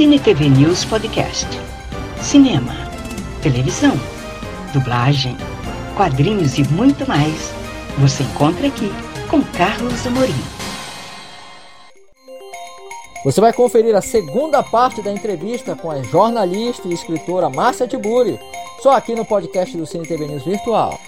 Cine TV News Podcast. Cinema, televisão, dublagem, quadrinhos e muito mais. Você encontra aqui com Carlos Amorim. Você vai conferir a segunda parte da entrevista com a jornalista e escritora Márcia Tiburi, só aqui no podcast do Cine TV News Virtual.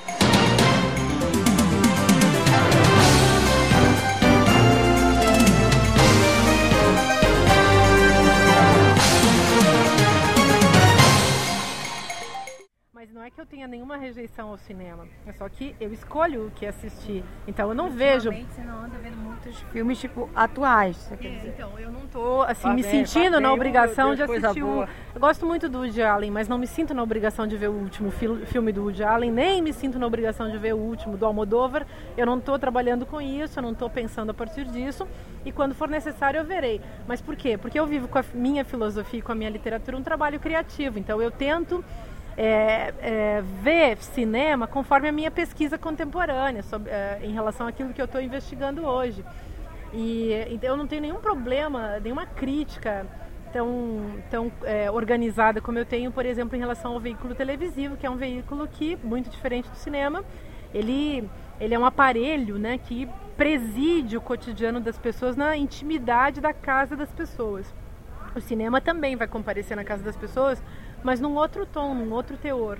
Tenha nenhuma rejeição ao cinema. É só que eu escolho o que assistir. Então eu não vejo. você não anda vendo muitos filmes tipo atuais. É, então eu não tô assim me sentindo na obrigação de assistir o. Eu gosto muito do Woody Allen, mas não me sinto na obrigação de ver o último filme do Woody Allen, nem me sinto na obrigação de ver o último do Almodóvar. Eu não estou trabalhando com isso, eu não estou pensando a partir disso. E quando for necessário eu verei. Mas por quê? Porque eu vivo com a minha filosofia e com a minha literatura um trabalho criativo. Então eu tento é, é, ver cinema conforme a minha pesquisa contemporânea sobre, é, em relação àquilo que eu estou investigando hoje. E então, eu não tenho nenhum problema, nenhuma crítica tão, tão é, organizada como eu tenho, por exemplo, em relação ao veículo televisivo, que é um veículo que, muito diferente do cinema, ele, ele é um aparelho né, que preside o cotidiano das pessoas na intimidade da casa das pessoas. O cinema também vai comparecer na casa das pessoas, mas num outro tom, num outro teor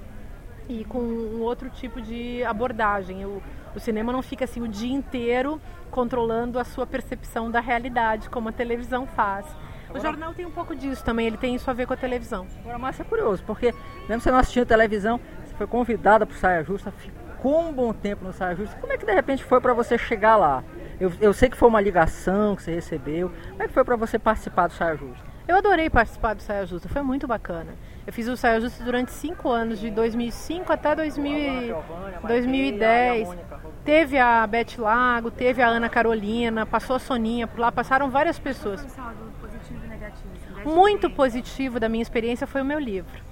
e com um outro tipo de abordagem. O, o cinema não fica assim o dia inteiro controlando a sua percepção da realidade, como a televisão faz. O jornal tem um pouco disso também, ele tem isso a ver com a televisão. Agora, Márcia, é curioso, porque mesmo você não assistindo televisão, você foi convidada para o Saia Justa, ficou um bom tempo no Saia Justa. Como é que de repente foi para você chegar lá? Eu, eu sei que foi uma ligação que você recebeu. Como é que foi para você participar do Saia Justa? Eu adorei participar do Saia Justa, foi muito bacana. Eu fiz o Saia Justa durante cinco anos, de 2005 até 2000, 2010. Teve a Beth Lago, teve a Ana Carolina, passou a Soninha por lá, passaram várias pessoas. Muito positivo da minha experiência foi o meu livro.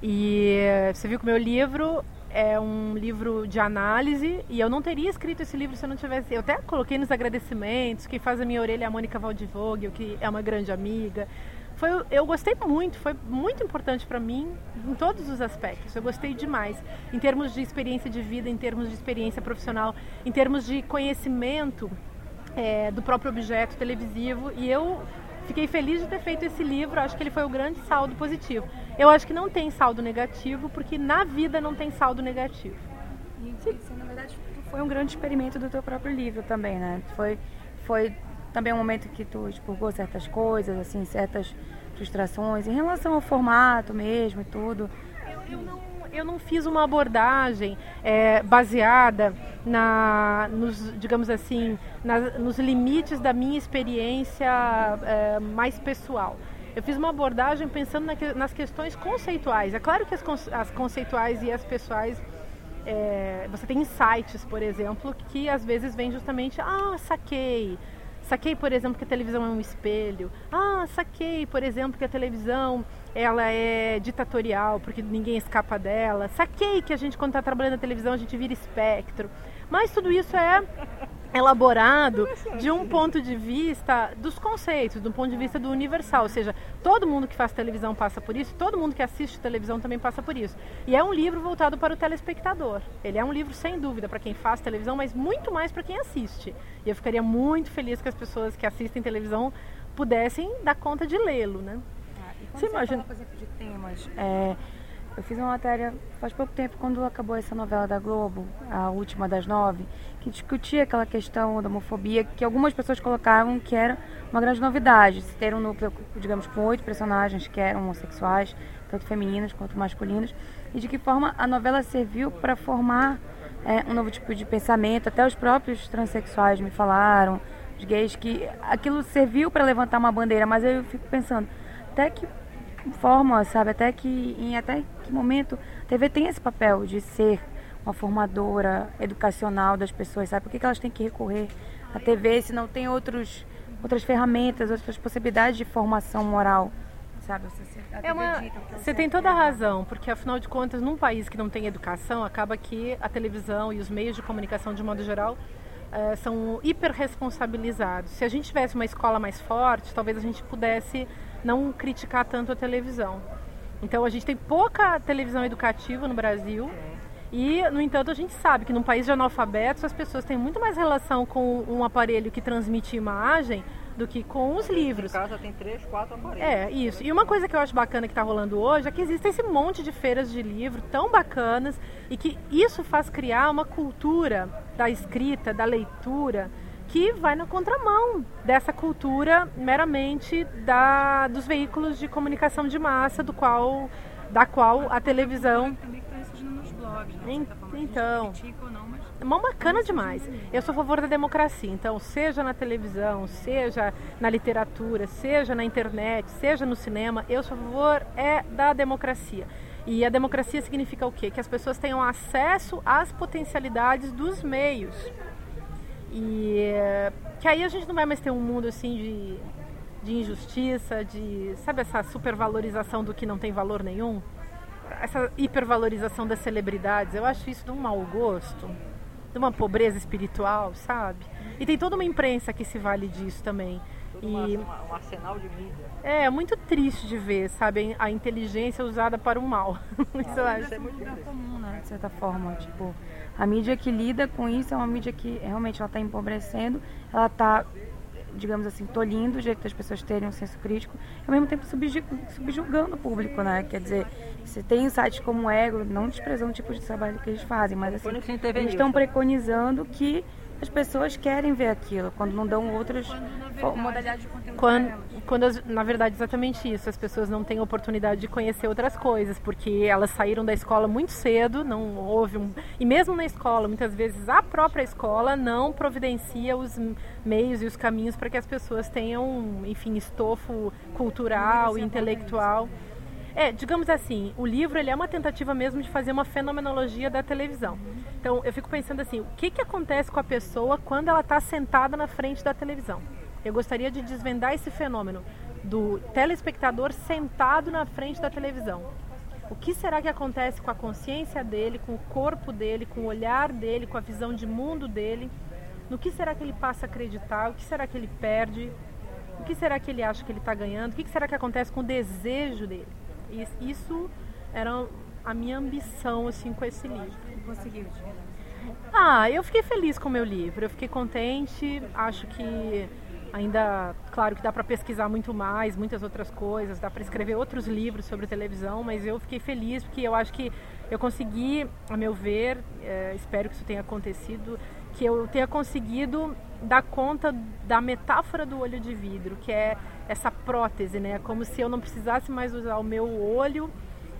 E você viu que o meu livro é um livro de análise e eu não teria escrito esse livro se eu não tivesse. Eu até coloquei nos agradecimentos. Quem faz a minha orelha é a Mônica Valdivogel, que é uma grande amiga foi, eu gostei muito, foi muito importante para mim em todos os aspectos. Eu gostei demais, em termos de experiência de vida, em termos de experiência profissional, em termos de conhecimento é, do próprio objeto televisivo. E eu fiquei feliz de ter feito esse livro. Acho que ele foi o grande saldo positivo. Eu acho que não tem saldo negativo, porque na vida não tem saldo negativo. E isso, na verdade, foi um grande experimento do teu próprio livro também, né? Foi, foi também um momento que tu expurgou certas coisas, assim, certas frustrações em relação ao formato mesmo e tudo. Eu, eu não, eu não fiz uma abordagem é, baseada na, nos, digamos assim, na, nos limites da minha experiência é, mais pessoal. Eu fiz uma abordagem pensando na, nas questões conceituais. É claro que as, as conceituais e as pessoais é, você tem insights, por exemplo, que às vezes vem justamente, ah, saquei, Saquei, por exemplo, que a televisão é um espelho. Ah, saquei, por exemplo, que a televisão ela é ditatorial, porque ninguém escapa dela. Saquei que a gente, quando está trabalhando na televisão, a gente vira espectro. Mas tudo isso é elaborado de um ponto de vista dos conceitos, do ponto de vista do universal, ou seja, todo mundo que faz televisão passa por isso, todo mundo que assiste televisão também passa por isso. E é um livro voltado para o telespectador. Ele é um livro sem dúvida para quem faz televisão, mas muito mais para quem assiste. E eu ficaria muito feliz que as pessoas que assistem televisão pudessem dar conta de lê-lo, né? Ah, e você, você imagina, fala, por exemplo, de temas, é, eu fiz uma matéria faz pouco tempo, quando acabou essa novela da Globo, a última das nove, que discutia aquela questão da homofobia, que algumas pessoas colocavam que era uma grande novidade. Se ter um núcleo, digamos, com oito personagens que eram homossexuais, tanto femininos quanto masculinos, e de que forma a novela serviu para formar é, um novo tipo de pensamento. Até os próprios transexuais me falaram, os gays, que aquilo serviu para levantar uma bandeira, mas eu fico pensando, até que forma, sabe? Até que em até que momento a TV tem esse papel de ser uma formadora educacional das pessoas, sabe? Por que, que elas têm que recorrer à TV se não tem outros, outras ferramentas, outras possibilidades de formação moral? Sabe? Você, é uma, você tem toda a razão, porque afinal de contas, num país que não tem educação, acaba que a televisão e os meios de comunicação de modo geral uh, são hiperresponsabilizados. Se a gente tivesse uma escola mais forte, talvez a gente pudesse não criticar tanto a televisão. Então a gente tem pouca televisão educativa no Brasil. E, no entanto, a gente sabe que num país de analfabetos as pessoas têm muito mais relação com um aparelho que transmite imagem do que com os livros. Em casa tem três, quatro aparelhos. É, isso. E uma coisa que eu acho bacana que está rolando hoje é que existe esse monte de feiras de livro tão bacanas e que isso faz criar uma cultura da escrita, da leitura, que vai na contramão dessa cultura meramente da, dos veículos de comunicação de massa, do qual, da qual a televisão né? Então, é mão bacana demais. Eu sou a favor da democracia, então, seja na televisão, seja na literatura, seja na internet, seja no cinema, eu sou a favor é da democracia. E a democracia significa o quê? Que as pessoas tenham acesso às potencialidades dos meios. E que aí a gente não vai mais ter um mundo assim de, de injustiça, de, sabe, essa supervalorização do que não tem valor nenhum? essa hipervalorização das celebridades, eu acho isso de um mau gosto, de uma pobreza espiritual, sabe? E tem toda uma imprensa que se vale disso também. E uma, um arsenal de mídia. É, muito triste de ver, sabe, a inteligência usada para o mal. isso eu acho. é muito comum, né, de certa forma, tipo, a mídia que lida com isso é uma mídia que realmente ela está empobrecendo, ela está digamos assim, tolhindo o jeito das pessoas terem um senso crítico e ao mesmo tempo subjugando o público, né? Quer dizer, você tem sites como o Ego, não desprezando o tipo de trabalho que eles fazem, mas assim, eles estão preconizando que as pessoas querem ver aquilo, quando não dão outras modalidades de conteúdo. Quando, quando, na verdade, exatamente isso. As pessoas não têm oportunidade de conhecer outras coisas, porque elas saíram da escola muito cedo, não houve um. E mesmo na escola, muitas vezes a própria escola não providencia os meios e os caminhos para que as pessoas tenham, enfim, estofo cultural, intelectual. É, digamos assim, o livro ele é uma tentativa mesmo de fazer uma fenomenologia da televisão. Então, eu fico pensando assim, o que, que acontece com a pessoa quando ela está sentada na frente da televisão? Eu gostaria de desvendar esse fenômeno do telespectador sentado na frente da televisão. O que será que acontece com a consciência dele, com o corpo dele, com o olhar dele, com a visão de mundo dele? No que será que ele passa a acreditar? O que será que ele perde? O que será que ele acha que ele está ganhando? O que será que acontece com o desejo dele? Isso era a minha ambição assim com esse livro. Conseguiu? Ah, eu fiquei feliz com o meu livro. Eu fiquei contente. Acho que ainda, claro que dá para pesquisar muito mais, muitas outras coisas, dá para escrever outros livros sobre televisão, mas eu fiquei feliz porque eu acho que eu consegui, a meu ver, é, espero que isso tenha acontecido, que eu tenha conseguido dar conta da metáfora do olho de vidro, que é essa prótese, né? Como se eu não precisasse mais usar o meu olho,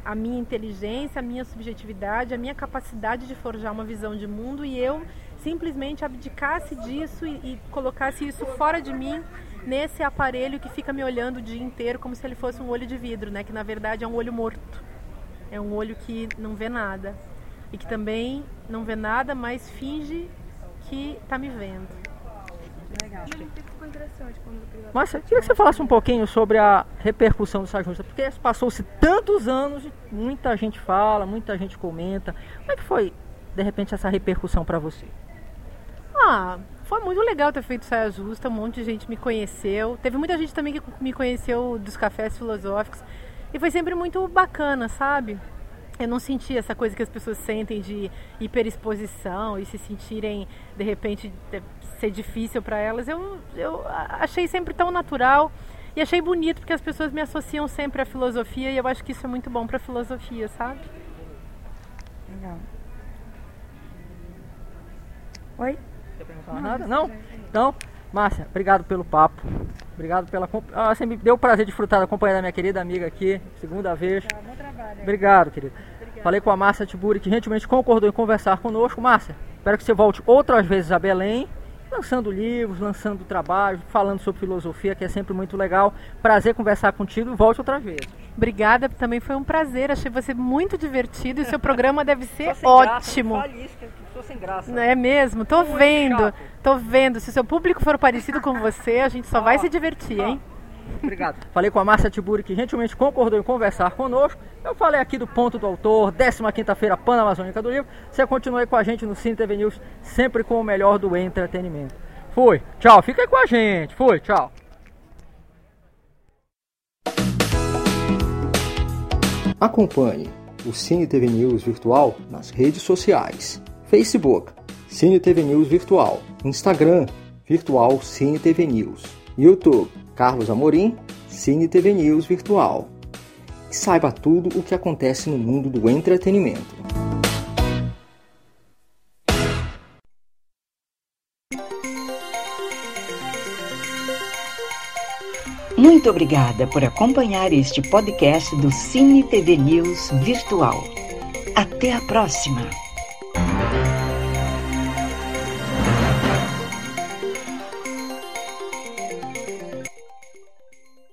a minha inteligência, a minha subjetividade, a minha capacidade de forjar uma visão de mundo e eu simplesmente abdicasse disso e, e colocasse isso fora de mim nesse aparelho que fica me olhando o dia inteiro como se ele fosse um olho de vidro, né? Que na verdade é um olho morto. É um olho que não vê nada e que também não vê nada, mas finge que está me vendo. Legal. Márcia, queria que você falasse um pouquinho sobre a repercussão do Saia Justa, porque passou-se tantos anos, muita gente fala, muita gente comenta. Como é que foi, de repente, essa repercussão para você? Ah, foi muito legal ter feito Saia Justa, um monte de gente me conheceu. Teve muita gente também que me conheceu dos cafés filosóficos. E foi sempre muito bacana, sabe? Eu não senti essa coisa que as pessoas sentem de hiperexposição e se sentirem de repente ser difícil para elas. Eu, eu achei sempre tão natural e achei bonito porque as pessoas me associam sempre à filosofia e eu acho que isso é muito bom para a filosofia, sabe? Legal. Oi? Quer perguntar nada? Não? Então, Márcia, obrigado pelo papo. Obrigado pela. Ah, você me deu o prazer de frutar da companhia da minha querida amiga aqui, segunda vez. Tá, bom trabalho. Obrigado, querida. Falei com a Márcia Tiburi, que gentilmente concordou em conversar conosco. Márcia, espero que você volte outras vezes a Belém, lançando livros, lançando trabalhos, falando sobre filosofia, que é sempre muito legal. Prazer conversar contigo e volte outras vezes. Obrigada, também foi um prazer. Achei você muito divertido e seu programa deve ser ótimo. Graça, eu sem graça. Não é mesmo? Tô vendo. Chato. Tô vendo. Se o seu público for parecido com você, a gente só vai se divertir, hein? Obrigado. Falei com a Márcia Tiburi, que gentilmente concordou em conversar conosco. Eu falei aqui do Ponto do Autor, 15 quinta-feira, Pan-Amazônica do Livro. Você continua aí com a gente no Cine TV News, sempre com o melhor do entretenimento. Fui, tchau, fica aí com a gente. Fui, tchau. Acompanhe o Cine TV News Virtual nas redes sociais. Facebook, Cine TV News Virtual. Instagram, Virtual Cine TV News. YouTube, Carlos Amorim, Cine TV News Virtual. E saiba tudo o que acontece no mundo do entretenimento. Muito obrigada por acompanhar este podcast do Cine TV News Virtual. Até a próxima!